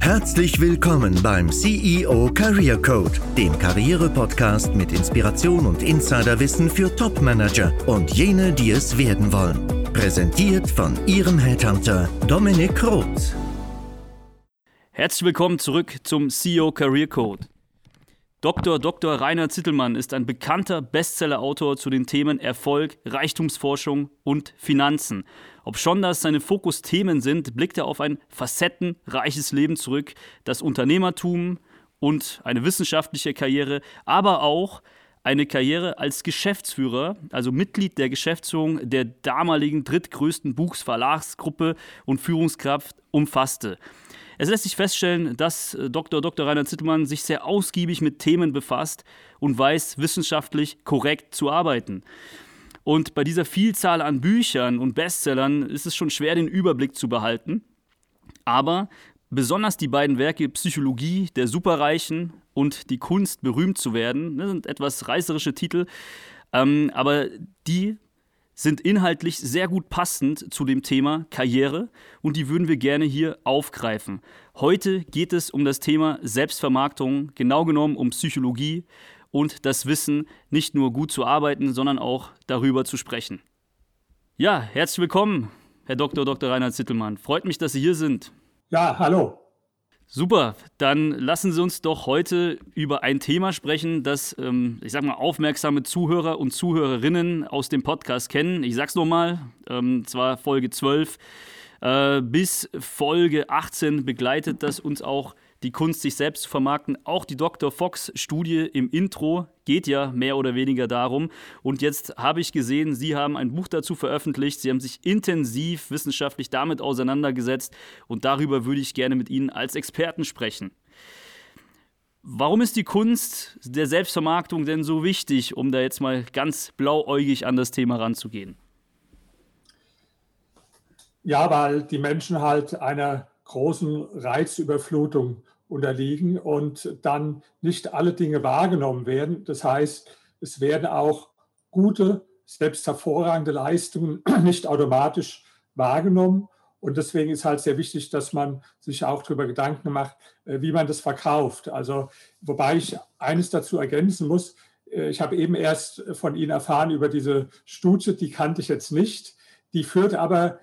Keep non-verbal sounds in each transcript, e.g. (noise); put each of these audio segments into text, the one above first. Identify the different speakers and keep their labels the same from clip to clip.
Speaker 1: Herzlich willkommen beim CEO Career Code, dem Karriere-Podcast mit Inspiration und Insiderwissen für Top-Manager und jene, die es werden wollen. Präsentiert von Ihrem Headhunter Dominik Roth.
Speaker 2: Herzlich willkommen zurück zum CEO Career Code. Dr. Dr. Rainer Zittelmann ist ein bekannter Bestseller-Autor zu den Themen Erfolg, Reichtumsforschung und Finanzen. Ob schon das seine Fokusthemen sind, blickt er auf ein facettenreiches Leben zurück, das Unternehmertum und eine wissenschaftliche Karriere, aber auch eine Karriere als Geschäftsführer, also Mitglied der Geschäftsführung der damaligen drittgrößten Buchsverlagsgruppe und Führungskraft umfasste. Es lässt sich feststellen, dass äh, Dr. Dr. Rainer Zittelmann sich sehr ausgiebig mit Themen befasst und weiß, wissenschaftlich korrekt zu arbeiten. Und bei dieser Vielzahl an Büchern und Bestsellern ist es schon schwer, den Überblick zu behalten. Aber besonders die beiden Werke Psychologie der Superreichen und Die Kunst, berühmt zu werden, ne, sind etwas reißerische Titel, ähm, aber die sind inhaltlich sehr gut passend zu dem Thema Karriere und die würden wir gerne hier aufgreifen. Heute geht es um das Thema Selbstvermarktung, genau genommen um Psychologie und das Wissen, nicht nur gut zu arbeiten, sondern auch darüber zu sprechen. Ja, herzlich willkommen, Herr Dr. Dr. Reinhard Zittelmann. Freut mich, dass Sie hier sind.
Speaker 3: Ja, hallo.
Speaker 2: Super, dann lassen Sie uns doch heute über ein Thema sprechen, das, ähm, ich sag mal, aufmerksame Zuhörer und Zuhörerinnen aus dem Podcast kennen. Ich sag's nochmal, ähm, zwar Folge 12 äh, bis Folge 18 begleitet das uns auch die Kunst, sich selbst zu vermarkten. Auch die Dr. Fox-Studie im Intro geht ja mehr oder weniger darum. Und jetzt habe ich gesehen, Sie haben ein Buch dazu veröffentlicht. Sie haben sich intensiv wissenschaftlich damit auseinandergesetzt. Und darüber würde ich gerne mit Ihnen als Experten sprechen. Warum ist die Kunst der Selbstvermarktung denn so wichtig, um da jetzt mal ganz blauäugig an das Thema ranzugehen?
Speaker 3: Ja, weil die Menschen halt einer großen Reizüberflutung unterliegen und dann nicht alle Dinge wahrgenommen werden. Das heißt, es werden auch gute, selbst hervorragende Leistungen (clears throat) nicht automatisch wahrgenommen. Und deswegen ist halt sehr wichtig, dass man sich auch darüber Gedanken macht, äh, wie man das verkauft. Also, wobei ich eines dazu ergänzen muss, äh, ich habe eben erst von Ihnen erfahren über diese Studie, die kannte ich jetzt nicht. Die führt aber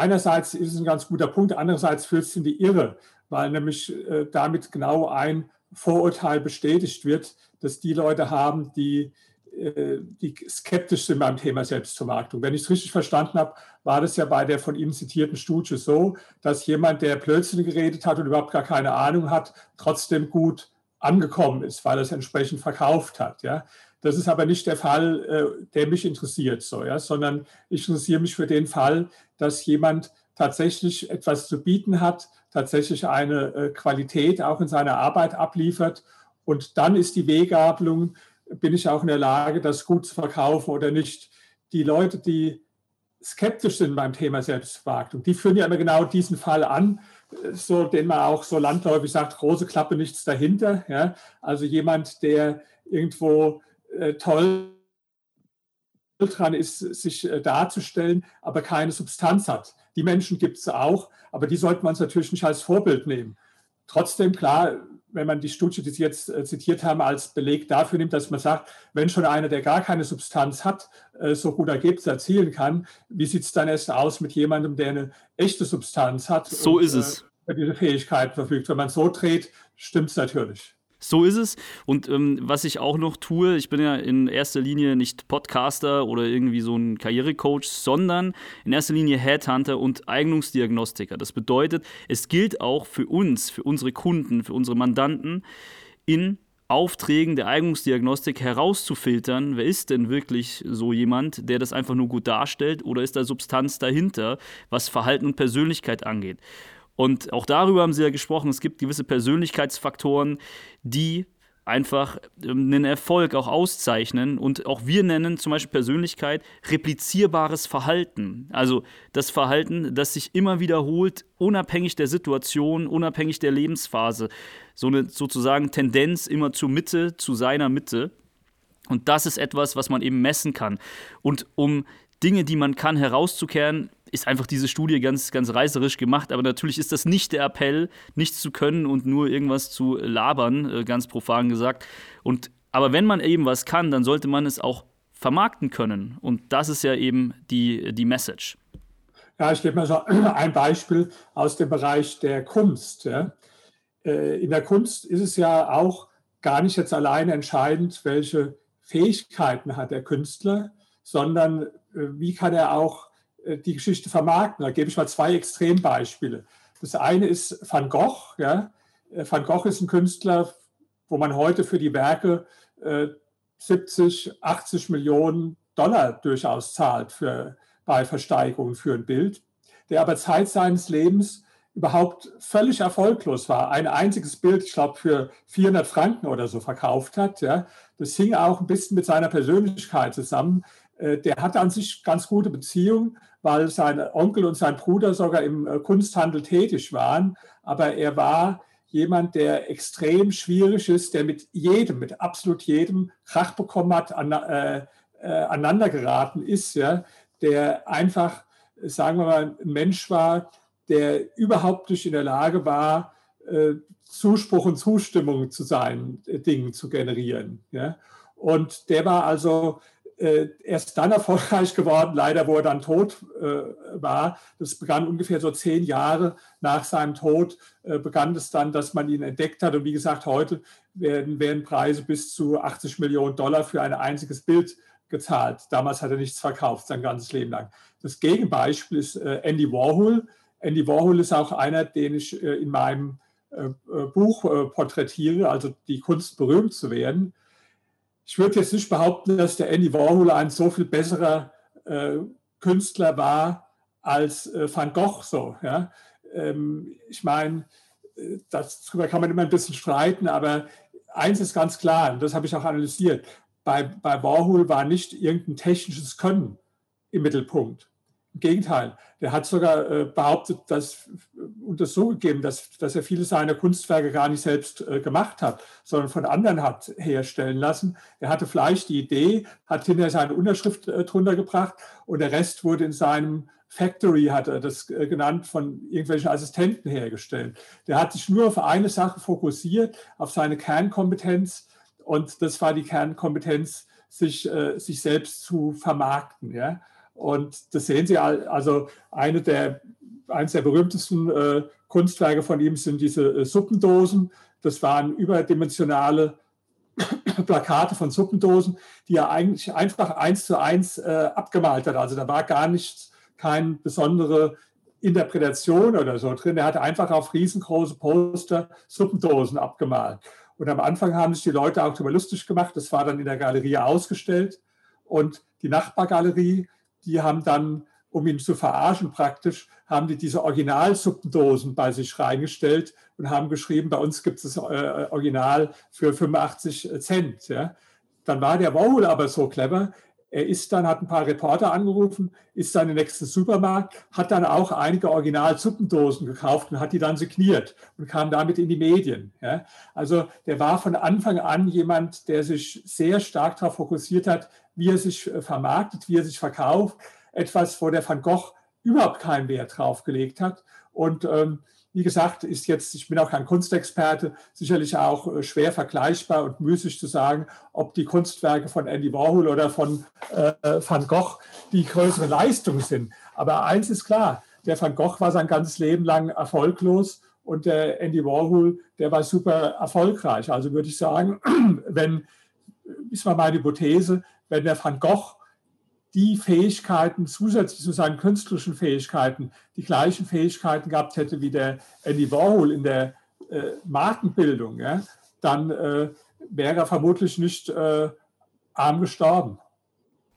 Speaker 3: einerseits ist es ein ganz guter Punkt, andererseits führt es in die Irre, weil nämlich äh, damit genau ein Vorurteil bestätigt wird, dass die Leute haben, die, äh, die skeptisch sind beim Thema Selbstvermarktung. Wenn ich es richtig verstanden habe, war das ja bei der von Ihnen zitierten Studie so, dass jemand, der Blödsinn geredet hat und überhaupt gar keine Ahnung hat, trotzdem gut angekommen ist, weil er es entsprechend verkauft hat. Ja? Das ist aber nicht der Fall, äh, der mich interessiert, so, ja, sondern ich interessiere mich für den Fall, dass jemand tatsächlich etwas zu bieten hat, tatsächlich eine äh, Qualität auch in seiner Arbeit abliefert. Und dann ist die Weggabelung, bin ich auch in der Lage, das gut zu verkaufen oder nicht. Die Leute, die skeptisch sind beim Thema Selbstvermarktung, die führen ja immer genau diesen Fall an, so, den man auch so landläufig sagt, große Klappe, nichts dahinter. Ja? Also jemand, der irgendwo toll dran ist, sich äh, darzustellen, aber keine Substanz hat. Die Menschen gibt es auch, aber die sollte man natürlich nicht als Vorbild nehmen. Trotzdem, klar, wenn man die Studie, die Sie jetzt äh, zitiert haben, als Beleg dafür nimmt, dass man sagt, wenn schon einer, der gar keine Substanz hat, so gut Ergebnisse erzielen kann, wie sieht es dann erst aus mit jemandem, der eine echte Substanz hat?
Speaker 2: So und, ist es.
Speaker 3: Äh, diese Fähigkeiten verfügt. Wenn man so dreht, stimmt es natürlich.
Speaker 2: So ist es. Und ähm, was ich auch noch tue, ich bin ja in erster Linie nicht Podcaster oder irgendwie so ein Karrierecoach, sondern in erster Linie Headhunter und Eignungsdiagnostiker. Das bedeutet, es gilt auch für uns, für unsere Kunden, für unsere Mandanten, in Aufträgen der Eignungsdiagnostik herauszufiltern, wer ist denn wirklich so jemand, der das einfach nur gut darstellt oder ist da Substanz dahinter, was Verhalten und Persönlichkeit angeht. Und auch darüber haben Sie ja gesprochen, es gibt gewisse Persönlichkeitsfaktoren, die einfach ähm, einen Erfolg auch auszeichnen. Und auch wir nennen zum Beispiel Persönlichkeit replizierbares Verhalten. Also das Verhalten, das sich immer wiederholt, unabhängig der Situation, unabhängig der Lebensphase. So eine sozusagen Tendenz immer zur Mitte, zu seiner Mitte. Und das ist etwas, was man eben messen kann. Und um Dinge, die man kann, herauszukehren, ist einfach diese Studie ganz, ganz reißerisch gemacht. Aber natürlich ist das nicht der Appell, nichts zu können und nur irgendwas zu labern, äh, ganz profan gesagt. Und, aber wenn man eben was kann, dann sollte man es auch vermarkten können. Und das ist ja eben die, die Message.
Speaker 3: Ja, ich gebe mal so (clears throat) ein Beispiel aus dem Bereich der Kunst. Äh, in der Kunst ist es ja auch gar nicht jetzt alleine entscheidend, welche Fähigkeiten hat der Künstler, sondern äh, wie kann er auch die Geschichte vermarkten. Da gebe ich mal zwei Extrembeispiele. Das eine ist Van Gogh. Ja. Äh, Van Gogh ist ein Künstler, wo man heute für die Werke 70, 80 Millionen Dollar durchaus zahlt für, bei Versteigerungen für ein Bild, der aber Zeit seines Lebens überhaupt völlig erfolglos war. Ein einziges Bild, ich glaube, für 400 Franken oder so verkauft hat. Ja. Das hing auch ein bisschen mit seiner Persönlichkeit zusammen. Äh, der hatte an sich ganz gute Beziehungen, weil sein Onkel und sein Bruder sogar im äh, Kunsthandel tätig waren. Aber er war jemand, der extrem schwierig ist, der mit jedem, mit absolut jedem Krach bekommen hat, an, äh, äh, aneinander geraten ist, ja, der einfach, sagen wir mal, ein Mensch war, der überhaupt nicht in der Lage war, äh, Zuspruch und Zustimmung zu seinen Dingen zu generieren. Ja? Und der war also erst dann erfolgreich geworden, leider wo er dann tot war. Das begann ungefähr so zehn Jahre nach seinem Tod, begann es dann, dass man ihn entdeckt hat. Und wie gesagt, heute werden, werden Preise bis zu 80 Millionen Dollar für ein einziges Bild gezahlt. Damals hat er nichts verkauft, sein ganzes Leben lang. Das Gegenbeispiel ist Andy Warhol, Andy Warhol ist auch einer, den ich äh, in meinem äh, äh, Buch porträtiere, also die Kunst berühmt zu werden. Ich würde jetzt nicht behaupten, dass der Andy Warhol ein so viel besserer Künstler war als Van Gogh so. Ja? Ähm, ich meine, darüber kann man immer ein bisschen streiten, aber eins ist ganz klar, und das habe ich auch analysiert, bei, bei Warhol war nicht irgendein technisches Können im Mittelpunkt. Im Gegenteil, der hat sogar äh, behauptet, dass, und das so gegeben, dass, dass er viele seiner Kunstwerke gar nicht selbst äh, gemacht hat, sondern von anderen hat herstellen lassen. Er hatte vielleicht die Idee, hat hinterher seine Unterschrift äh, drunter gebracht und der Rest wurde in seinem Factory, hat er das äh, genannt, von irgendwelchen Assistenten hergestellt. Der hat sich nur auf eine Sache fokussiert, auf seine Kernkompetenz und das war die Kernkompetenz, sich, äh, sich selbst zu vermarkten. Ja? Und das sehen Sie, also eine der, eines der berühmtesten äh, Kunstwerke von ihm sind diese äh, Suppendosen. Das waren überdimensionale (coughs) Plakate von Suppendosen, die er eigentlich einfach eins zu eins äh, abgemalt hat. Also da war gar nichts, keine besondere Interpretation oder so drin. Er hat einfach auf riesengroße Poster Suppendosen abgemalt. Und am Anfang haben sich die Leute auch darüber lustig gemacht. Das war dann in der Galerie ausgestellt. Und die Nachbargalerie die haben dann, um ihn zu verarschen praktisch, haben die diese Originalsuppendosen bei sich reingestellt und haben geschrieben, bei uns gibt es das äh, Original für 85 Cent. Ja. Dann war der Warhol aber so clever, er ist dann, hat ein paar Reporter angerufen, ist dann im nächsten Supermarkt, hat dann auch einige Original-Suppendosen gekauft und hat die dann signiert und kam damit in die Medien. Ja. Also der war von Anfang an jemand, der sich sehr stark darauf fokussiert hat, wie er sich äh, vermarktet, wie er sich verkauft. Etwas, wo der Van Gogh überhaupt keinen Wert drauf gelegt hat. Und ähm, wie gesagt, ist jetzt, ich bin auch kein Kunstexperte, sicherlich auch äh, schwer vergleichbar und müßig zu sagen, ob die Kunstwerke von Andy Warhol oder von äh, Van Gogh die größere Leistung sind. Aber eins ist klar, der Van Gogh war sein ganzes Leben lang erfolglos und der Andy Warhol, der war super erfolgreich. Also würde ich sagen, (clears throat) wenn, ist mal meine Hypothese, wenn der Van Gogh die Fähigkeiten zusätzlich zu seinen künstlerischen Fähigkeiten die gleichen Fähigkeiten gehabt hätte wie der Andy Warhol in der äh, Markenbildung, ja, dann äh, wäre er vermutlich nicht äh, arm gestorben.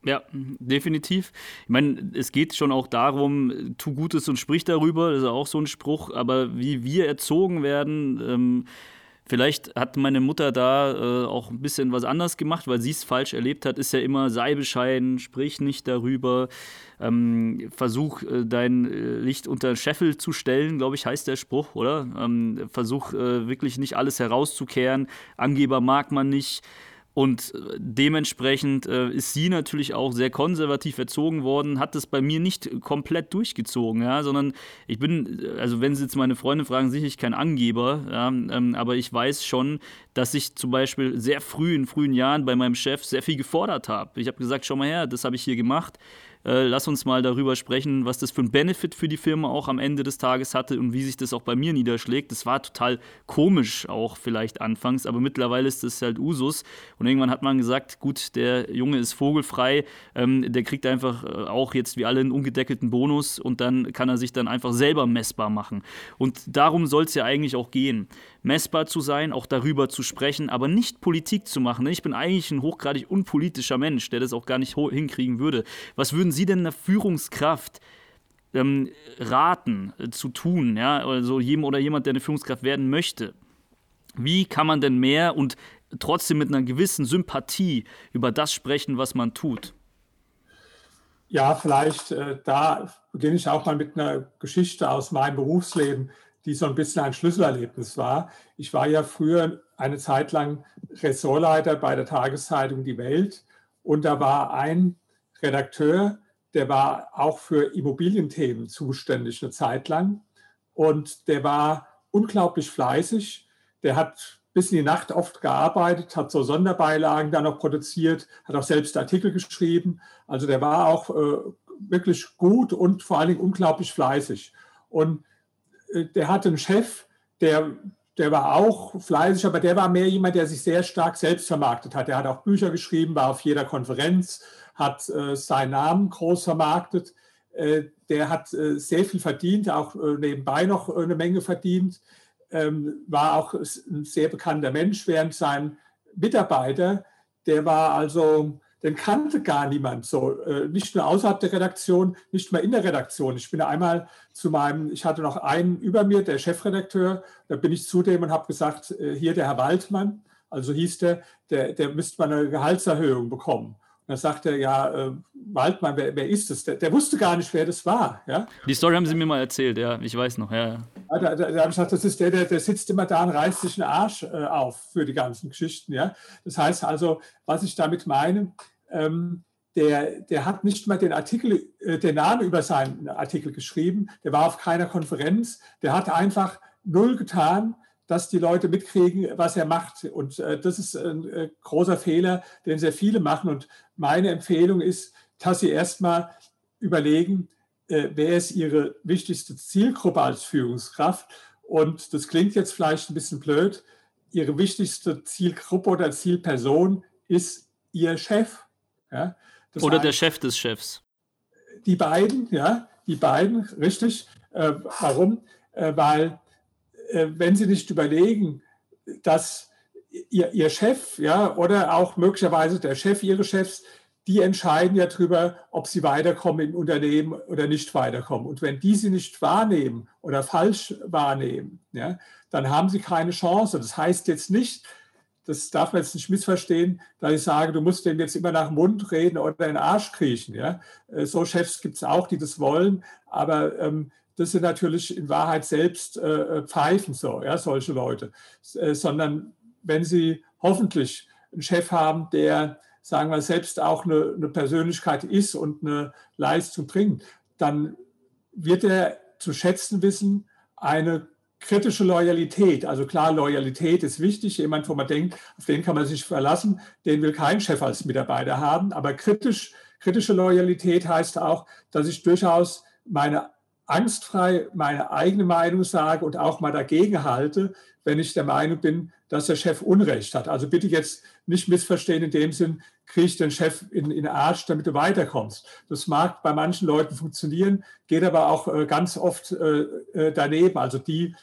Speaker 2: Ja, definitiv. Ich meine, es geht schon auch darum, tu Gutes und sprich darüber, das ist auch so ein Spruch, aber wie wir erzogen werden, ähm, Vielleicht hat meine Mutter da äh, auch ein bisschen was anders gemacht, weil sie es falsch erlebt hat. Ist ja immer, sei bescheiden, sprich nicht darüber, ähm, versuch äh, dein äh, Licht unter Scheffel zu stellen, glaube ich, heißt der Spruch, oder? Ähm, versuch äh, wirklich nicht alles herauszukehren. Angeber mag man nicht. Und äh, dementsprechend äh, ist sie natürlich auch sehr konservativ erzogen worden, hat das bei mir nicht komplett durchgezogen, ja, sondern ich bin, also wenn Sie jetzt meine Freunde fragen, sicherlich kein Angeber, ja, ähm, aber ich weiß schon, dass ich zum Beispiel sehr früh in frühen Jahren bei meinem Chef sehr viel gefordert habe. Ich habe gesagt, schau mal her, das habe ich hier gemacht äh, lass uns mal darüber sprechen, was das für ein Benefit für die Firma auch am Ende des Tages hatte und wie sich das auch bei mir niederschlägt. Das war total komisch auch vielleicht anfangs, aber mittlerweile ist das halt Usus. Und irgendwann hat man gesagt, gut, der Junge ist vogelfrei, ähm, der kriegt einfach äh, auch jetzt wie alle einen ungedeckelten Bonus und dann kann er sich dann einfach selber messbar machen. Und darum soll es ja eigentlich auch gehen messbar zu sein, auch darüber zu sprechen, aber nicht Politik zu machen. Ich bin eigentlich ein hochgradig unpolitischer Mensch, der das auch gar nicht hinkriegen würde. Was würden Sie denn einer Führungskraft ähm, raten äh, zu tun? Ja? Also jedem oder jemand, der eine Führungskraft werden möchte. Wie kann man denn mehr und trotzdem mit einer gewissen Sympathie über das sprechen, was man tut?
Speaker 3: Ja, vielleicht äh, da beginne ich auch mal mit einer Geschichte aus meinem Berufsleben die so ein bisschen ein Schlüsselerlebnis war. Ich war ja früher eine Zeit lang Ressortleiter bei der Tageszeitung Die Welt und da war ein Redakteur, der war auch für Immobilienthemen zuständig eine Zeit lang und der war unglaublich fleißig. Der hat bis in die Nacht oft gearbeitet, hat so Sonderbeilagen da noch produziert, hat auch selbst Artikel geschrieben. Also der war auch äh, wirklich gut und vor allen Dingen unglaublich fleißig. Und äh, der hatte einen Chef, der, der war auch fleißig, aber der war mehr jemand, der sich sehr stark selbst vermarktet hat. Der hat auch Bücher geschrieben, war auf jeder Konferenz, hat äh, seinen Namen groß vermarktet. Äh, der hat äh, sehr viel verdient, auch äh, nebenbei noch eine Menge verdient, ähm, war auch ein sehr bekannter Mensch, während sein Mitarbeiter, der war also den kannte gar niemand so, äh, nicht nur außerhalb der Redaktion, nicht mal in der Redaktion. Ich bin einmal zu meinem, ich hatte noch einen über mir, der Chefredakteur, da bin ich zu dem und habe gesagt, äh, hier der Herr Waldmann, also hieß der, der, der müsste mal eine Gehaltserhöhung bekommen. Und dann sagt er, ja, äh, Waldmann, wer, wer ist das? Der, der, wusste gar nicht, wer das war. Ja?
Speaker 2: Die Story haben Sie mir mal erzählt, ja, ich weiß noch. Ja, ja.
Speaker 3: Da, da, da habe ich gesagt, das ist der, der, der sitzt immer da und reißt sich den Arsch äh, auf für die ganzen Geschichten. Ja? Das heißt also, was ich damit meine, ähm, der, der hat nicht mal den Artikel, äh, den Namen über seinen Artikel geschrieben, der war auf keiner Konferenz, der hat einfach null getan, dass die Leute mitkriegen, was er macht. Und äh, das ist ein äh, großer Fehler, den sehr viele machen. Und meine Empfehlung ist, dass sie erstmal überlegen, äh, wer ist ihre wichtigste Zielgruppe als Führungskraft. Und das klingt jetzt vielleicht ein bisschen blöd. Ihre wichtigste Zielgruppe oder Zielperson ist Ihr Chef.
Speaker 2: Ja? Oder heißt, der Chef des Chefs.
Speaker 3: Die beiden, ja, die beiden, richtig. Äh, warum? Äh, weil, äh, wenn Sie nicht überlegen, dass ihr, ihr Chef, ja, oder auch möglicherweise der Chef Ihres Chefs, die entscheiden ja darüber, ob sie weiterkommen im Unternehmen oder nicht weiterkommen. Und wenn die sie nicht wahrnehmen oder falsch wahrnehmen, ja, dann haben sie keine Chance. Das heißt jetzt nicht, das darf man jetzt nicht missverstehen, da ich sage, du musst dem jetzt immer nach dem Mund reden oder in den Arsch kriechen. Ja? Äh, so Chefs gibt es auch, die das wollen, aber ähm, das sind natürlich in Wahrheit selbst äh, äh, Pfeifen so, ja, solche Leute. Äh, sondern wenn sie hoffentlich einen Chef haben, der, sagen wir, selbst auch eine, eine Persönlichkeit ist und eine Leistung bringt, dann wird er zu schätzen wissen, eine kritische Loyalität. Also klar, Loyalität ist wichtig. Jemand, wo man denkt, auf den kann man sich verlassen, den will kein Chef als Mitarbeiter haben. Aber kritisch, kritische Loyalität heißt auch, dass ich durchaus meine angstfrei meine eigene Meinung sage und auch mal dagegen halte, wenn ich der Meinung bin, dass der Chef Unrecht hat. Also bitte jetzt nicht missverstehen in dem Sinn, kriege ich den Chef in, in Arsch, damit du weiterkommst. Das mag bei manchen Leuten funktionieren, geht aber auch äh, ganz oft äh, äh daneben. Also die,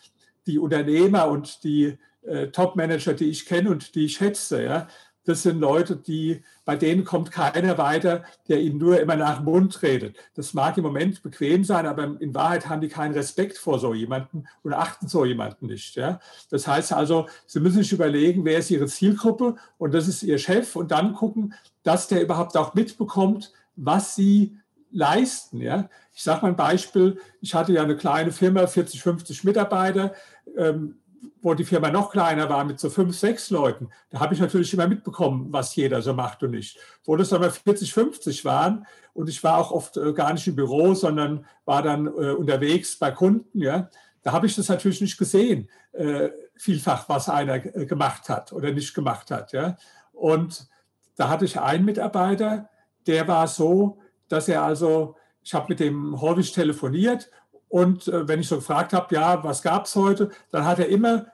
Speaker 3: die Unternehmer und die äh, Top-Manager, die ich kenne und die ich schätze, ja, das sind Leute, die, bei denen kommt keiner weiter, der ihnen nur immer nach dem Mund redet. Das mag im Moment bequem sein, aber in Wahrheit haben die keinen Respekt vor so jemanden und achten so jemanden nicht. Ja. Das heißt also, sie müssen sich überlegen, wer ist ihre Zielgruppe und das ist ihr Chef und dann gucken, dass der überhaupt auch mitbekommt, was sie leisten. Ja. Ich sage mal ein Beispiel, ich hatte ja eine kleine Firma, 40, 50 Mitarbeiter. Ähm, wo die Firma noch kleiner war, mit so fünf, sechs Leuten, da habe ich natürlich immer mitbekommen, was jeder so macht und nicht. Wo das aber 40, 50 waren und ich war auch oft äh, gar nicht im Büro, sondern war dann äh, unterwegs bei Kunden, ja, da habe ich das natürlich nicht gesehen, äh, vielfach, was einer äh, gemacht hat oder nicht gemacht hat. Ja. Und da hatte ich einen Mitarbeiter, der war so, dass er also, ich habe mit dem häufig telefoniert und äh, wenn ich so gefragt habe, ja, was gab es heute, dann hat er immer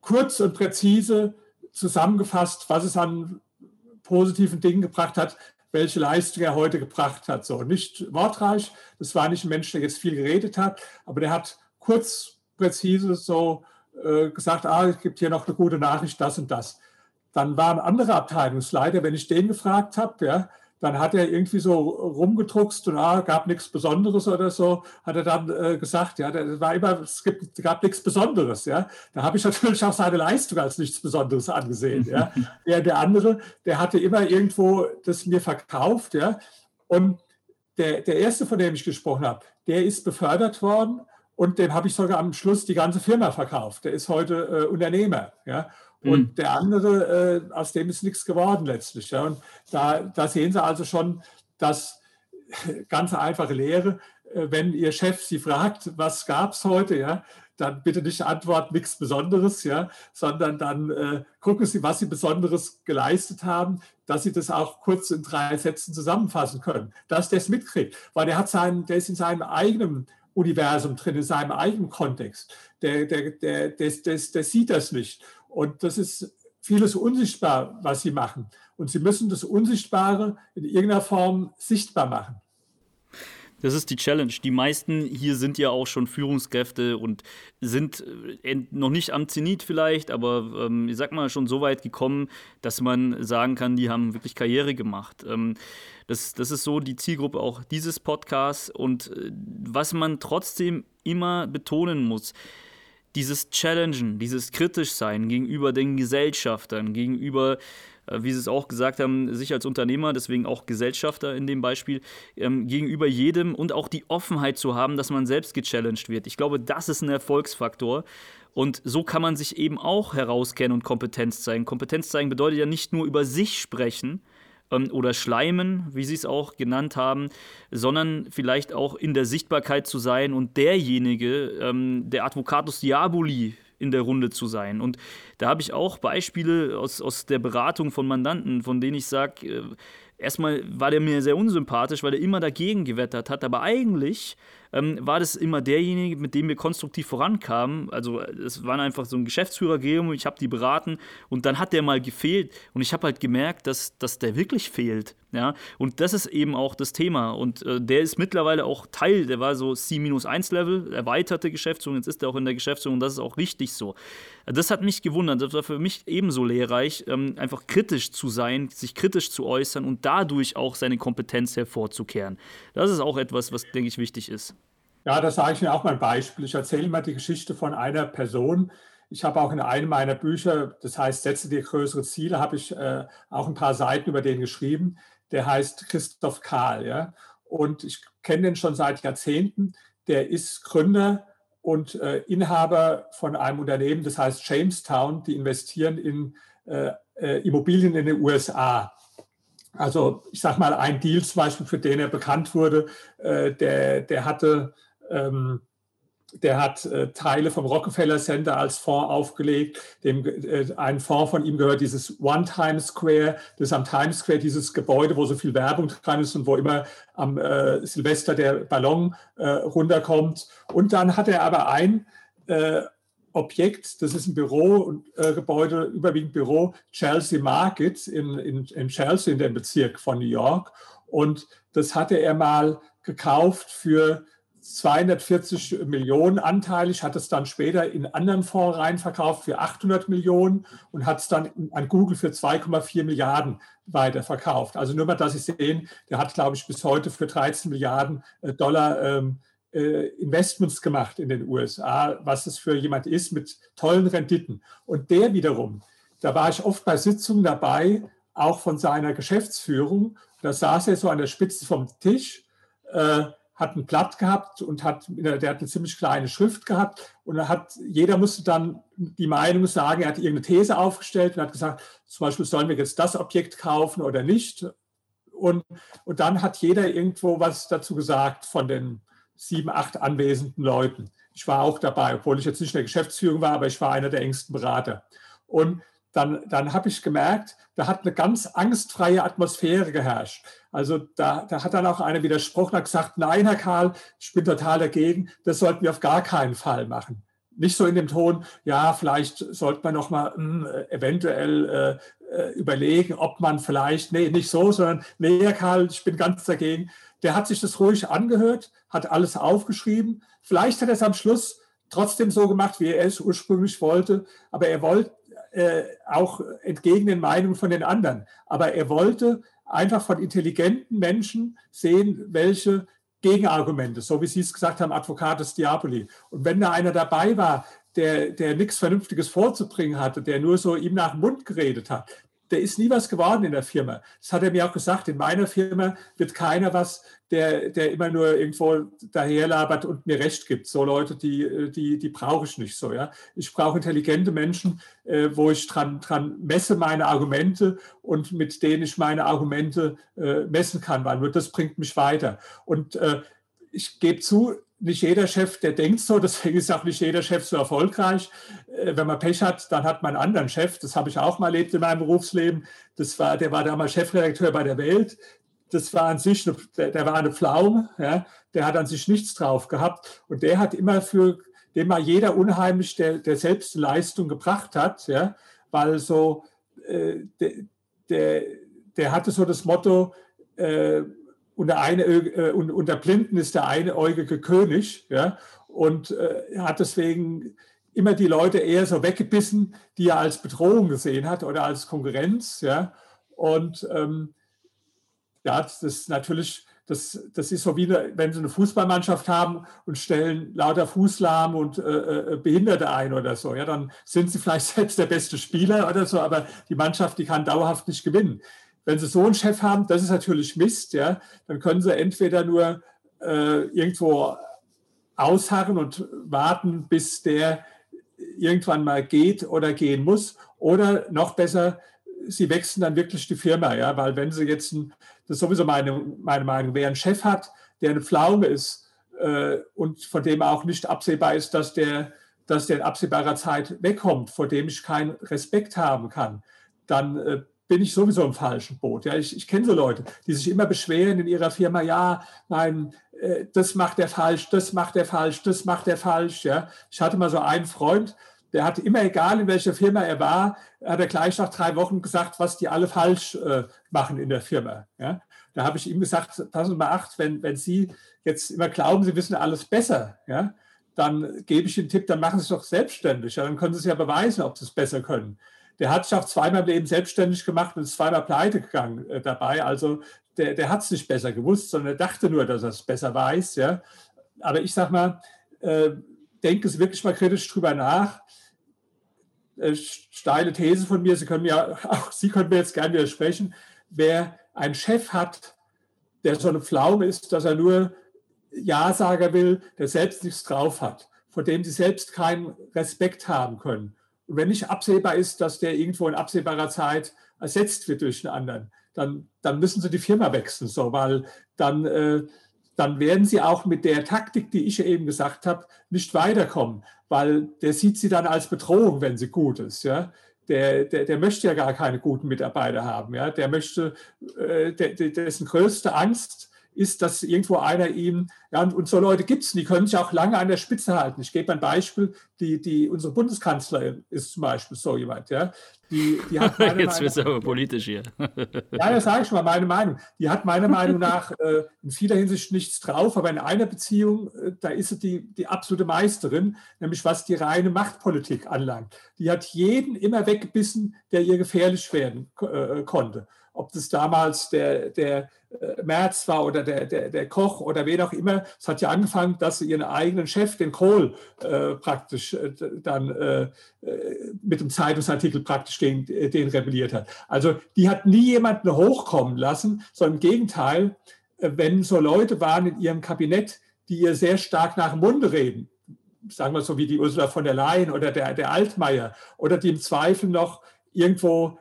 Speaker 3: kurz und präzise zusammengefasst, was es an positiven Dingen gebracht hat, welche Leistung er heute gebracht hat. So nicht wortreich, das war nicht ein Mensch, der jetzt viel geredet hat, aber der hat kurz, präzise so äh, gesagt, ah, es gibt hier noch eine gute Nachricht, das und das. Dann war ein anderer Abteilungsleiter, wenn ich den gefragt habe, ja, dann hat er irgendwie so rumgedruckst und ah, gab nichts Besonderes oder so, hat er dann äh, gesagt, ja, das war immer, es gibt, gab nichts Besonderes, ja. Da habe ich (laughs) natürlich auch seine Leistung als nichts Besonderes angesehen, ja. (laughs) Der, der andere, der hatte immer irgendwo das mir verkauft, ja. Und der, der erste, von dem ich gesprochen habe, der ist befördert worden und dem habe ich sogar am Schluss die ganze Firma verkauft. Der ist heute äh, Unternehmer, ja. Und mhm. der andere, äh, aus dem ist nichts geworden letztlich. Ja. Und da, da sehen Sie also schon, dass (laughs) ganz einfache Lehre, äh, wenn Ihr Chef Sie fragt, was gab es heute, ja, dann bitte nicht antworten, nichts Besonderes, ja, sondern dann äh, gucken Sie, was Sie Besonderes geleistet haben, dass Sie das auch kurz in drei Sätzen zusammenfassen können, dass der es mitkriegt, weil der hat seinen, der ist in seinem eigenen Universum drin, in seinem eigenen Kontext. Der, der, der, der, der, der sieht das nicht. Und das ist vieles unsichtbar, was sie machen. Und sie müssen das Unsichtbare in irgendeiner Form sichtbar machen.
Speaker 2: Das ist die Challenge. Die meisten hier sind ja auch schon Führungskräfte und sind äh, noch nicht am Zenit vielleicht, aber ähm, ich sag mal schon so weit gekommen, dass man sagen kann, die haben wirklich Karriere gemacht. Ähm, das, das ist so die Zielgruppe auch dieses Podcasts und äh, was man trotzdem immer betonen muss, dieses Challengen, dieses Kritischsein gegenüber den Gesellschaftern, gegenüber, äh, wie Sie es auch gesagt haben, sich als Unternehmer, deswegen auch Gesellschafter in dem Beispiel, ähm, gegenüber jedem und auch die Offenheit zu haben, dass man selbst gechallenged wird. Ich glaube, das ist ein Erfolgsfaktor. Und so kann man sich eben auch herauskennen und Kompetenz zeigen. Kompetenz zeigen bedeutet ja nicht nur über sich sprechen, oder Schleimen, wie Sie es auch genannt haben, sondern vielleicht auch in der Sichtbarkeit zu sein und derjenige, ähm, der Advocatus Diaboli in der Runde zu sein. Und da habe ich auch Beispiele aus, aus der Beratung von Mandanten, von denen ich sage, äh, erstmal war der mir sehr unsympathisch, weil er immer dagegen gewettert hat, aber eigentlich ähm, war das immer derjenige, mit dem wir konstruktiv vorankamen. Also es war einfach so ein Geschäftsführergremium, ich habe die beraten und dann hat der mal gefehlt und ich habe halt gemerkt, dass, dass der wirklich fehlt. Ja? Und das ist eben auch das Thema und äh, der ist mittlerweile auch Teil, der war so C-1-Level, erweiterte Geschäftsführung, jetzt ist er auch in der Geschäftsführung und das ist auch richtig so. Das hat mich gewundert, das war für mich ebenso lehrreich, ähm, einfach kritisch zu sein, sich kritisch zu äußern und dadurch auch seine Kompetenz hervorzukehren. Das ist auch etwas, was, denke ich, wichtig ist.
Speaker 3: Ja, das sage ich Ihnen auch mal ein Beispiel. Ich erzähle mal die Geschichte von einer Person. Ich habe auch in einem meiner Bücher, das heißt Setze dir größere Ziele, habe ich äh, auch ein paar Seiten über den geschrieben. Der heißt Christoph Kahl. Ja? Und ich kenne den schon seit Jahrzehnten. Der ist Gründer und äh, Inhaber von einem Unternehmen, das heißt Jamestown. Die investieren in äh, äh Immobilien in den USA. Also ich sage mal, ein Deal zum Beispiel, für den er bekannt wurde, äh, der, der hatte ähm, der hat äh, Teile vom Rockefeller Center als Fonds aufgelegt. Dem, äh, ein Fonds von ihm gehört dieses One Times Square. Das ist am Times Square dieses Gebäude, wo so viel Werbung dran ist und wo immer am äh, Silvester der Ballon äh, runterkommt. Und dann hat er aber ein äh, Objekt, das ist ein Bürogebäude, äh, überwiegend Büro, Chelsea Market in, in, in Chelsea, in dem Bezirk von New York. Und das hatte er mal gekauft für 240 Millionen anteilig, hat es dann später in anderen Fonds reinverkauft für 800 Millionen und hat es dann an Google für 2,4 Milliarden weiterverkauft. Also nur mal, dass Sie sehen, der hat, glaube ich, bis heute für 13 Milliarden äh, Dollar ähm, äh, Investments gemacht in den USA, was es für jemand ist mit tollen Renditen. Und der wiederum, da war ich oft bei Sitzungen dabei, auch von seiner Geschäftsführung. Da saß er so an der Spitze vom Tisch. Äh, hat ein Blatt gehabt und hat, der hat eine ziemlich kleine Schrift gehabt und hat, jeder musste dann die Meinung sagen, er hat irgendeine These aufgestellt und hat gesagt, zum Beispiel sollen wir jetzt das Objekt kaufen oder nicht. Und, und dann hat jeder irgendwo was dazu gesagt von den sieben, acht anwesenden Leuten. Ich war auch dabei, obwohl ich jetzt nicht in der Geschäftsführung war, aber ich war einer der engsten Berater. Und dann, dann habe ich gemerkt, da hat eine ganz angstfreie Atmosphäre geherrscht. Also da, da hat dann auch einer widersprochen, hat gesagt, nein, Herr Karl, ich bin total dagegen, das sollten wir auf gar keinen Fall machen. Nicht so in dem Ton, ja, vielleicht sollte man noch mal mh, hm, eventuell äh, äh, überlegen, ob man vielleicht, nee, nicht so, sondern, nee, Herr Karl, ich bin ganz dagegen. Der hat sich das ruhig angehört, hat alles aufgeschrieben. Vielleicht hat er es am Schluss trotzdem so gemacht, wie er es ursprünglich wollte, aber er wollte äh, auch entgegen den Meinungen von den anderen. Aber er wollte einfach von intelligenten Menschen sehen, welche Gegenargumente, so wie Sie es gesagt haben, Advocatus Diaboli. Und wenn da einer dabei war, der, der nichts Vernünftiges vorzubringen hatte, der nur so ihm nach dem Mund geredet hat, der ist nie was geworden in der Firma. Das hat er mir auch gesagt. In meiner Firma wird keiner was, der, der immer nur irgendwo daherlabert und mir Recht gibt. So Leute, die, die, die brauche ich nicht so. Ja? Ich brauche intelligente Menschen, äh, wo ich dran, dran messe meine Argumente und mit denen ich meine Argumente äh, messen kann, weil nur das bringt mich weiter. Und äh, ich gebe zu, nicht jeder Chef, der denkt so, (laughs) deswegen ist auch nicht jeder Chef so erfolgreich. Äh, wenn man Pech hat, dann hat man einen anderen Chef. Das habe ich auch mal erlebt in meinem Berufsleben. Das war, der war damals Chefredakteur bei der Welt. Das war an sich, eine, der war eine Pflaume, ja, der hat an sich nichts drauf gehabt. Und der hat immer für, dem mal jeder unheimlich der, der selbst Leistung gebracht hat, ja, weil so, äh, der, der, der hatte so das Motto, äh, und der, eine, äh, der Blinden ist der einäugige König. Ja? Und äh, hat deswegen immer die Leute eher so weggebissen, die er als Bedrohung gesehen hat oder als Konkurrenz. Ja? Und ähm, ja, das ist natürlich, das, das ist so wie, eine, wenn sie eine Fußballmannschaft haben und stellen lauter Fußlahme und äh, äh, Behinderte ein oder so. Ja, dann sind sie vielleicht (laughs) selbst der beste Spieler oder so, aber die Mannschaft, die kann dauerhaft nicht gewinnen. Wenn Sie so einen Chef haben, das ist natürlich Mist, ja, dann können Sie entweder nur äh, irgendwo ausharren und warten, bis der irgendwann mal geht oder gehen muss. Oder noch besser, Sie wechseln dann wirklich die Firma, ja, weil wenn Sie jetzt, ein, das ist sowieso meine, meine Meinung, wer einen Chef hat, der eine Pflaume ist äh, und von dem auch nicht absehbar ist, dass der, dass der in absehbarer Zeit wegkommt, vor dem ich keinen Respekt haben kann, dann äh, bin ich sowieso im falschen Boot. Ja, ich, ich kenne so Leute, die sich immer beschweren in ihrer Firma, ja, nein, äh, das macht er falsch, das macht er falsch, das macht er falsch. Ja. Ich hatte mal so einen Freund, der hat immer, egal in welcher Firma er war, hat er gleich nach drei Wochen gesagt, was die alle falsch äh, machen in der Firma. Ja. Da habe ich ihm gesagt, passen Sie mal acht, wenn, wenn Sie jetzt immer glauben, Sie wissen alles besser, ja, dann gebe ich Ihnen einen Tipp, dann machen Sie es doch selbstständig. Ja, dann können Sie es ja beweisen, ob Sie es besser können der hat sich auch zweimal im Leben selbstständig gemacht und ist zweimal pleite gegangen äh, dabei. Also der, der hat es nicht besser gewusst, sondern er dachte nur, dass er es besser weiß. Ja. Aber ich sage mal, äh, denke es wirklich mal kritisch drüber nach. Äh, steile These von mir, Sie können mir (laughs) auch Sie können mir jetzt gerne widersprechen. Wer einen Chef hat, der so eine Pflaume ist, dass er nur Ja-Sager will, der selbst nichts drauf hat, vor dem Sie selbst keinen Respekt haben können wenn nicht absehbar ist, dass der irgendwo in absehbarer Zeit ersetzt wird durch einen anderen, dann, dann müssen sie die Firma wechseln, so, weil dann, äh, dann werden sie auch mit der Taktik, die ich eben gesagt habe, nicht weiterkommen, weil der sieht sie dann als Bedrohung, wenn sie gut ist. Ja? Der, der, der möchte ja gar keine guten Mitarbeiter haben. Ja? Der möchte, äh, der, dessen größte Angst ist, dass irgendwo einer ihm, ja, und, so Leute gibt es, die können sich auch lange an der Spitze halten. Ich gebe ein Beispiel, die, die, unsere Bundeskanzlerin ist zum Beispiel so jemand, ja. Die, die hat (laughs)
Speaker 2: Jetzt wird es aber politisch hier. (laughs)
Speaker 3: ja, das sage ich mal, meine Meinung. Die hat meiner Meinung nach äh, in vieler Hinsicht nichts drauf, aber in einer Beziehung, äh, da ist sie die, die absolute Meisterin, nämlich was die reine Machtpolitik anlangt. Die hat jeden immer weggebissen, der ihr gefährlich werden äh, konnte ob das damals der, der äh, Merz war oder der, der, der Koch oder wen auch immer. Es hat ja angefangen, dass sie ihren eigenen Chef, den Kohl, äh, praktisch äh, dann äh, äh mit dem Zeitungsartikel praktisch den, den rebelliert hat. Also die hat nie jemanden hochkommen lassen, sondern im Gegenteil, wenn so Leute waren in ihrem Kabinett, die ihr sehr stark nach dem Munde reden, sagen wir so wie die Ursula von der Leyen oder der, der Altmaier, oder die im Zweifel noch irgendwo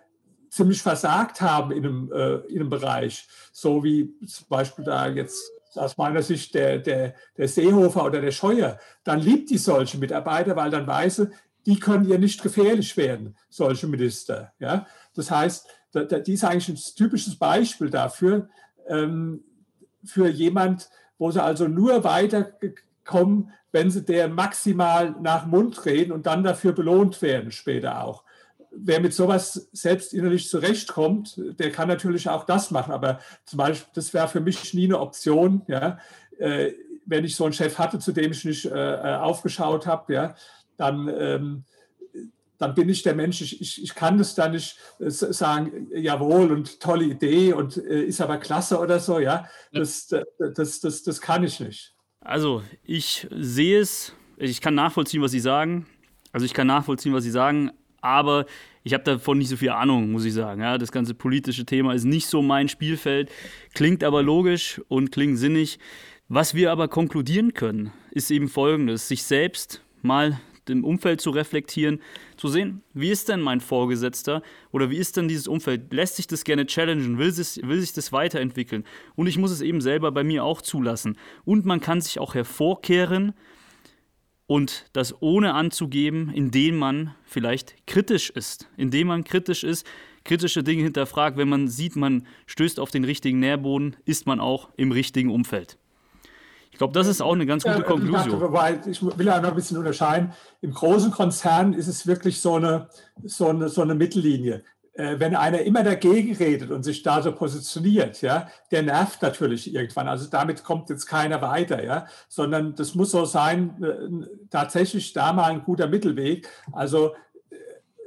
Speaker 3: ziemlich versagt haben in einem, äh, in einem Bereich, so wie zum Beispiel da jetzt aus meiner Sicht der, der, der Seehofer oder der Scheuer, dann liebt die solche Mitarbeiter, weil dann weiß sie, die können ihr nicht gefährlich werden, solche Minister. Ja? Das heißt, da, da, die ist eigentlich ein typisches Beispiel dafür, ähm, für jemand, wo sie also nur weiterkommen, wenn sie der maximal nach Mund reden und dann dafür belohnt werden später auch wer mit sowas selbst innerlich zurechtkommt, der kann natürlich auch das machen. Aber zum Beispiel, das wäre für mich nie eine Option, ja, äh, wenn ich so einen Chef hatte, zu dem ich nicht äh, äh aufgeschaut habe, ja, dann, ähm, dann bin ich der Mensch, ich, ich, ich kann das dann nicht äh, sagen, jawohl und tolle Idee und äh, ist aber klasse oder so, ja, das, das, das, das kann ich nicht.
Speaker 2: Also, ich sehe es, ich kann nachvollziehen, was Sie sagen. Also ich kann nachvollziehen, was Sie sagen, aber ich habe davon nicht so viel Ahnung, muss ich sagen. Ja, das ganze politische Thema ist nicht so mein Spielfeld, klingt aber logisch und klingt sinnig. Was wir aber konkludieren können, ist eben folgendes: sich selbst mal im Umfeld zu reflektieren, zu sehen, wie ist denn mein Vorgesetzter oder wie ist denn dieses Umfeld? Lässt sich das gerne challengen? Will, es, will sich das weiterentwickeln? Und ich muss es eben selber bei mir auch zulassen. Und man kann sich auch hervorkehren und das ohne anzugeben, indem man vielleicht kritisch ist, indem man kritisch ist, kritische Dinge hinterfragt, wenn man sieht, man stößt auf den richtigen Nährboden, ist man auch im richtigen Umfeld. Ich glaube, das ist auch eine ganz gute ja, Konklusion.
Speaker 3: Dachte, ich will ja noch ein bisschen unterscheiden. Im großen Konzern ist es wirklich so eine, so eine, so eine Mittellinie. Äh, wenn einer immer dagegen redet und sich da so positioniert, ja, der nervt natürlich irgendwann. Also damit kommt jetzt keiner weiter, ja, sondern das muss so sein, äh, tatsächlich da mal ein guter Mittelweg. Also äh,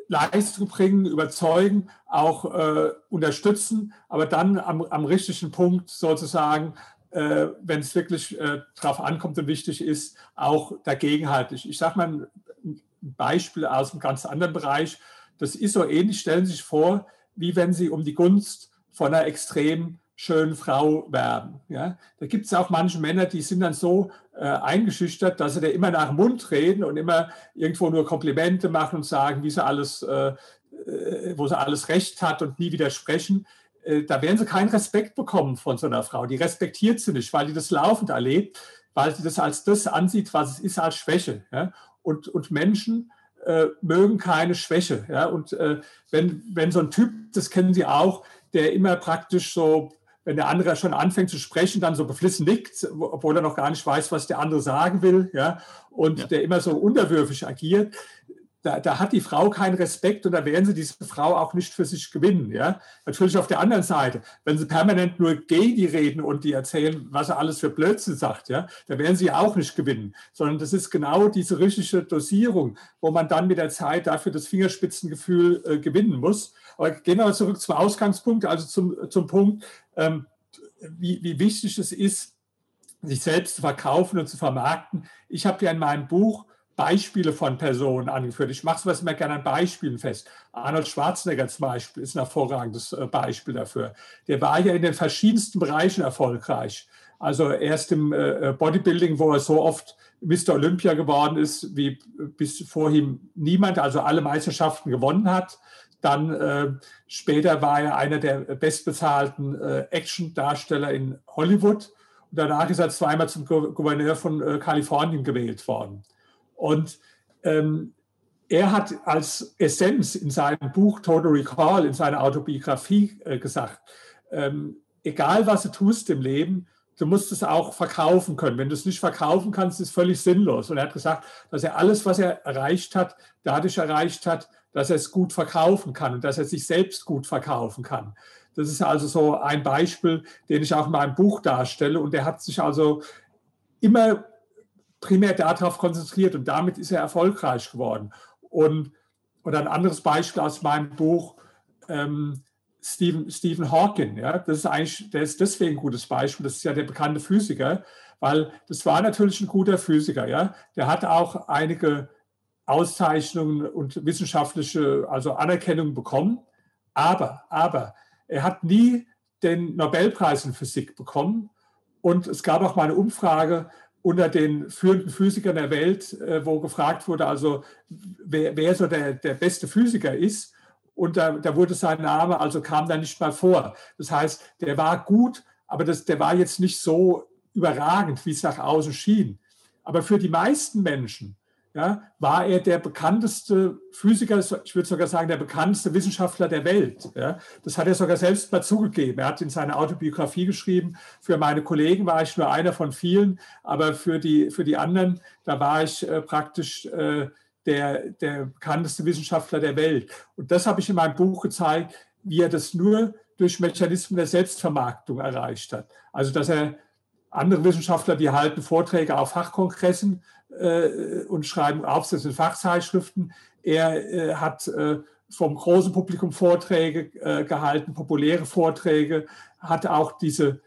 Speaker 3: Leistung bringen, überzeugen, auch äh, unterstützen, aber dann am, am richtigen Punkt sozusagen, wenn es wirklich darauf ankommt und wichtig ist, auch dagegenhalten. Ich, ich sage mal ein Beispiel aus einem ganz anderen Bereich. Das ist so ähnlich, stellen Sie sich vor, wie wenn Sie um die Gunst von einer extrem schönen Frau werben. Ja? Da gibt es auch manche Männer, die sind dann so äh, eingeschüchtert, dass sie da immer nach dem Mund reden und immer irgendwo nur Komplimente machen und sagen, wie sie alles, äh, äh, wo sie alles recht hat und nie widersprechen. Äh, da werden sie keinen Respekt bekommen von so einer Frau. Die respektiert sie nicht, weil die das laufend erlebt, weil sie das als das ansieht, was es ist, als Schwäche. Ja? Und, und Menschen, äh, mögen keine Schwäche. Ja? Und äh, wenn, wenn so ein Typ, das kennen Sie auch, der immer praktisch so, wenn der andere schon anfängt zu sprechen, dann so beflissen nickt, obwohl er noch gar nicht weiß, was der andere sagen will, ja, und ja. der immer so unterwürfig agiert, da, da, hat die Frau keinen Respekt und da werden sie diese Frau auch nicht für sich gewinnen. Ja? Natürlich auf der anderen Seite, wenn sie permanent nur gegen die reden und die erzählen, was er alles für Blödsinn sagt, ja, da werden sie auch nicht gewinnen. Sondern das ist genau diese richtige Dosierung, wo man dann mit der Zeit dafür das Fingerspitzengefühl äh, gewinnen muss. Aber gehen wir mal zurück zum Ausgangspunkt, also zum, zum Punkt, ähm, wie, wie wichtig es ist, sich selbst zu verkaufen und zu vermarkten. Ich habe ja in meinem Buch Beispiele von Personen angeführt. Ich mache es immer gerne an Beispielen fest. Arnold Schwarzenegger zum Beispiel ist ein hervorragendes äh, Beispiel dafür. Der war ja in den verschiedensten Bereichen erfolgreich. Also erst im äh, Bodybuilding, wo er so oft Mr. Olympia geworden ist, wie bis vorhin niemand, also alle Meisterschaften gewonnen hat. Dann äh, später war er einer der bestbezahlten äh, Action-Darsteller in Hollywood. Und danach ist er zweimal zum Gouverneur von äh, Kalifornien gewählt worden. Und ähm, er hat als Essenz in seinem Buch Total Recall, in seiner Autobiografie äh, gesagt, ähm, egal was du tust im Leben, du musst es auch verkaufen können. Wenn du es nicht verkaufen kannst, ist es völlig sinnlos. Und er hat gesagt, dass er alles, was er erreicht hat, dadurch erreicht hat, dass er es gut verkaufen kann und dass er sich selbst gut verkaufen kann. Das ist also so ein Beispiel, den ich auch in meinem Buch darstelle. Und er hat sich also immer primär darauf konzentriert und damit ist er erfolgreich geworden. Und oder ein anderes Beispiel aus meinem Buch, ähm, Stephen, Stephen Hawking, ja, das ist eigentlich, der ist deswegen ein gutes Beispiel, das ist ja der bekannte Physiker, weil das war natürlich ein guter Physiker, ja. Der hat auch einige Auszeichnungen und wissenschaftliche, also Anerkennung bekommen, aber, aber er hat nie den Nobelpreis in Physik bekommen Und es gab auch mal eine Umfrage unter den führenden Physikern der Welt, äh, wo gefragt wurde, also wer, wer so der, der beste Physiker ist. Und da, da wurde sein Name, also kam da nicht mal vor. Das heißt, der war gut, aber das, der war jetzt nicht so überragend, wie es nach außen schien. Aber für die meisten Menschen ja, war er der bekannteste Physiker, ich würde sogar sagen, der bekannteste Wissenschaftler der Welt. Ja. Das hat er sogar selbst mal zugegeben. Er hat in seiner Autobiografie geschrieben, für meine Kollegen war ich nur einer von vielen, aber für die, für die anderen, da war ich äh, praktisch äh, der, der bekannteste Wissenschaftler der Welt. Und das habe ich in meinem Buch gezeigt, wie er das nur durch Mechanismen der Selbstvermarktung erreicht hat. Also dass er andere Wissenschaftler, die halten Vorträge auf Fachkongressen äh, und schreiben Aufsätze in Fachzeitschriften. Er äh, hat äh, vom großen Publikum Vorträge äh, gehalten, populäre Vorträge, hatte auch diese,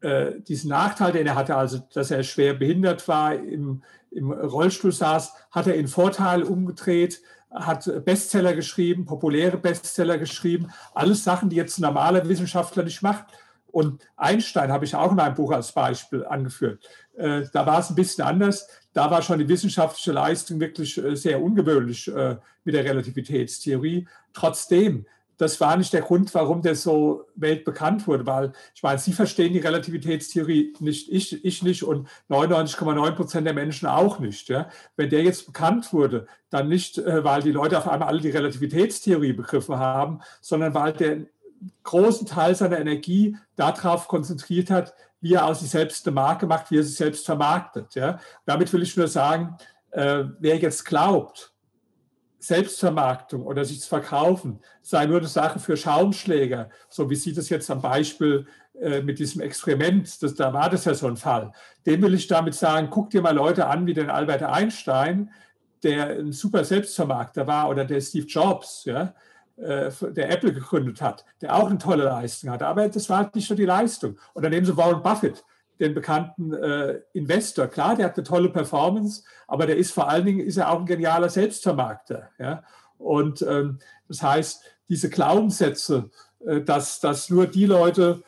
Speaker 3: äh, diesen Nachteil, den er hatte, also dass er schwer behindert war, im, im Rollstuhl saß, hat er in Vorteil umgedreht, hat Bestseller geschrieben, populäre Bestseller geschrieben, alles Sachen, die jetzt ein normaler Wissenschaftler nicht macht. Und Einstein habe ich auch in meinem Buch als Beispiel angeführt. Äh, da war es ein bisschen anders. Da war schon die wissenschaftliche Leistung wirklich äh, sehr ungewöhnlich äh, mit der Relativitätstheorie. Trotzdem, das war nicht der Grund, warum der so weltbekannt wurde, weil ich meine, Sie verstehen die Relativitätstheorie nicht, ich, ich nicht und 99,9 Prozent der Menschen auch nicht. Ja? Wenn der jetzt bekannt wurde, dann nicht, weil die Leute auf einmal alle die Relativitätstheorie begriffen haben, sondern weil der großen Teil seiner Energie darauf konzentriert hat, wie er aus sich selbst eine Marke macht, wie er sich selbst vermarktet. Ja. Damit will ich nur sagen, äh, wer jetzt glaubt, Selbstvermarktung oder sich zu verkaufen sei nur eine Sache für Schaumschläger, so wie Sie das jetzt am Beispiel äh, mit diesem Experiment, das, da war das ja so ein Fall. Dem will ich damit sagen, guck dir mal Leute an wie den Albert Einstein, der ein super Selbstvermarkter war, oder der Steve Jobs, ja, äh, der Apple gegründet hat, der auch eine tolle Leistung hatte. Aber das war nicht nur die Leistung. Und dann nehmen Sie Warren Buffett, den bekannten äh, Investor. Klar, der hat eine tolle Performance, aber der ist vor allen Dingen ist er auch ein genialer Selbstvermarkter. Ja? Und ähm, das heißt, diese Glaubenssätze, äh, dass, dass nur die Leute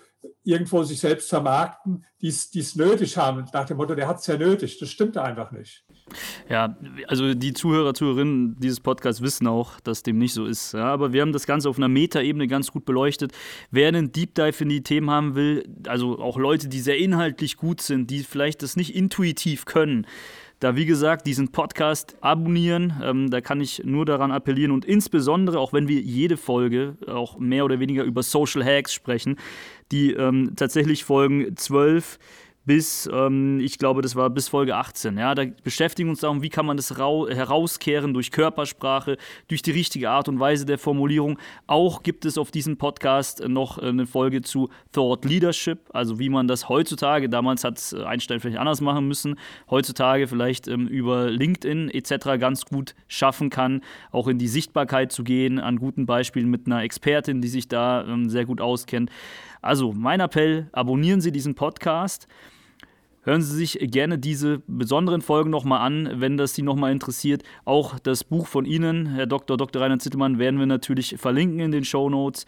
Speaker 3: irgendwo sich selbst vermarkten, die es nötig haben, nach dem Motto, der hat es ja nötig. Das stimmt einfach nicht.
Speaker 2: Ja, also die Zuhörer, Zuhörerinnen dieses Podcasts wissen auch, dass dem nicht so ist. Ja, aber wir haben das Ganze auf einer Metaebene ganz gut beleuchtet. Wer einen Deep Dive in die Themen haben will, also auch Leute, die sehr inhaltlich gut sind, die vielleicht das nicht intuitiv können, da wie gesagt diesen Podcast abonnieren. Ähm, da kann ich nur daran appellieren und insbesondere, auch wenn wir jede Folge auch mehr oder weniger über Social Hacks sprechen, die ähm, tatsächlich Folgen 12 bis, ähm, ich glaube, das war bis Folge 18. Ja, da beschäftigen wir uns darum, wie kann man das herauskehren durch Körpersprache, durch die richtige Art und Weise der Formulierung. Auch gibt es auf diesem Podcast noch eine Folge zu Thought Leadership, also wie man das heutzutage, damals hat es Einstein vielleicht anders machen müssen, heutzutage vielleicht ähm, über LinkedIn etc. ganz gut schaffen kann, auch in die Sichtbarkeit zu gehen, an guten Beispielen mit einer Expertin, die sich da ähm, sehr gut auskennt. Also mein Appell, abonnieren Sie diesen Podcast. Hören Sie sich gerne diese besonderen Folgen nochmal an, wenn das Sie nochmal interessiert. Auch das Buch von Ihnen, Herr Dr. Dr. Rainer Zittelmann, werden wir natürlich verlinken in den Show Notes.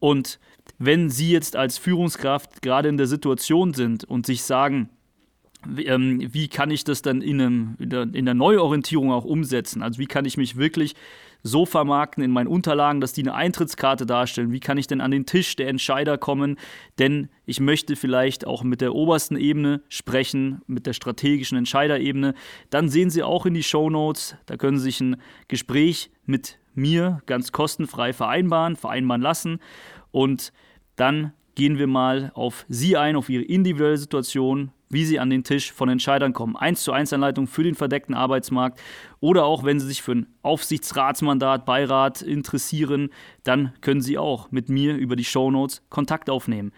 Speaker 2: Und wenn Sie jetzt als Führungskraft gerade in der Situation sind und sich sagen, wie, ähm, wie kann ich das dann in, einem, in der Neuorientierung auch umsetzen? Also wie kann ich mich wirklich so vermarkten in meinen Unterlagen, dass die eine Eintrittskarte darstellen? Wie kann ich denn an den Tisch der Entscheider kommen? Denn ich möchte vielleicht auch mit der obersten Ebene sprechen, mit der strategischen Entscheiderebene. Dann sehen Sie auch in die Show Notes, da können Sie sich ein Gespräch mit mir ganz kostenfrei vereinbaren, vereinbaren lassen und dann gehen wir mal auf Sie ein, auf Ihre individuelle Situation, wie Sie an den Tisch von Entscheidern kommen. Eins zu eins Anleitung für den verdeckten Arbeitsmarkt oder auch wenn Sie sich für ein Aufsichtsratsmandat, Beirat interessieren, dann können Sie auch mit mir über die Shownotes Kontakt aufnehmen.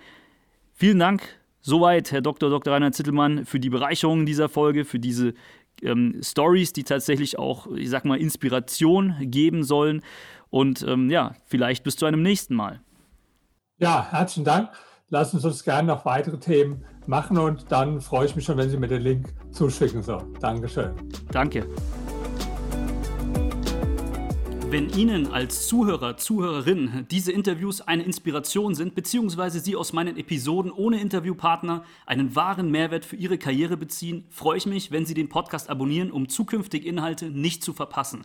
Speaker 2: Vielen Dank soweit, Herr Dr. Dr. Rainer Zittelmann, für die Bereicherung dieser Folge, für diese ähm, Stories, die tatsächlich auch, ich sag mal, Inspiration geben sollen. Und ähm, ja, vielleicht bis zu einem nächsten Mal.
Speaker 3: Ja, herzlichen Dank. Lassen Sie uns gerne noch weitere Themen machen und dann freue ich mich schon, wenn Sie mir den Link zuschicken. So, Dankeschön.
Speaker 2: Danke. Wenn Ihnen als Zuhörer, Zuhörerin diese Interviews eine Inspiration sind, beziehungsweise Sie aus meinen Episoden ohne Interviewpartner einen wahren Mehrwert für Ihre Karriere beziehen, freue ich mich, wenn Sie den Podcast abonnieren, um zukünftige Inhalte nicht zu verpassen.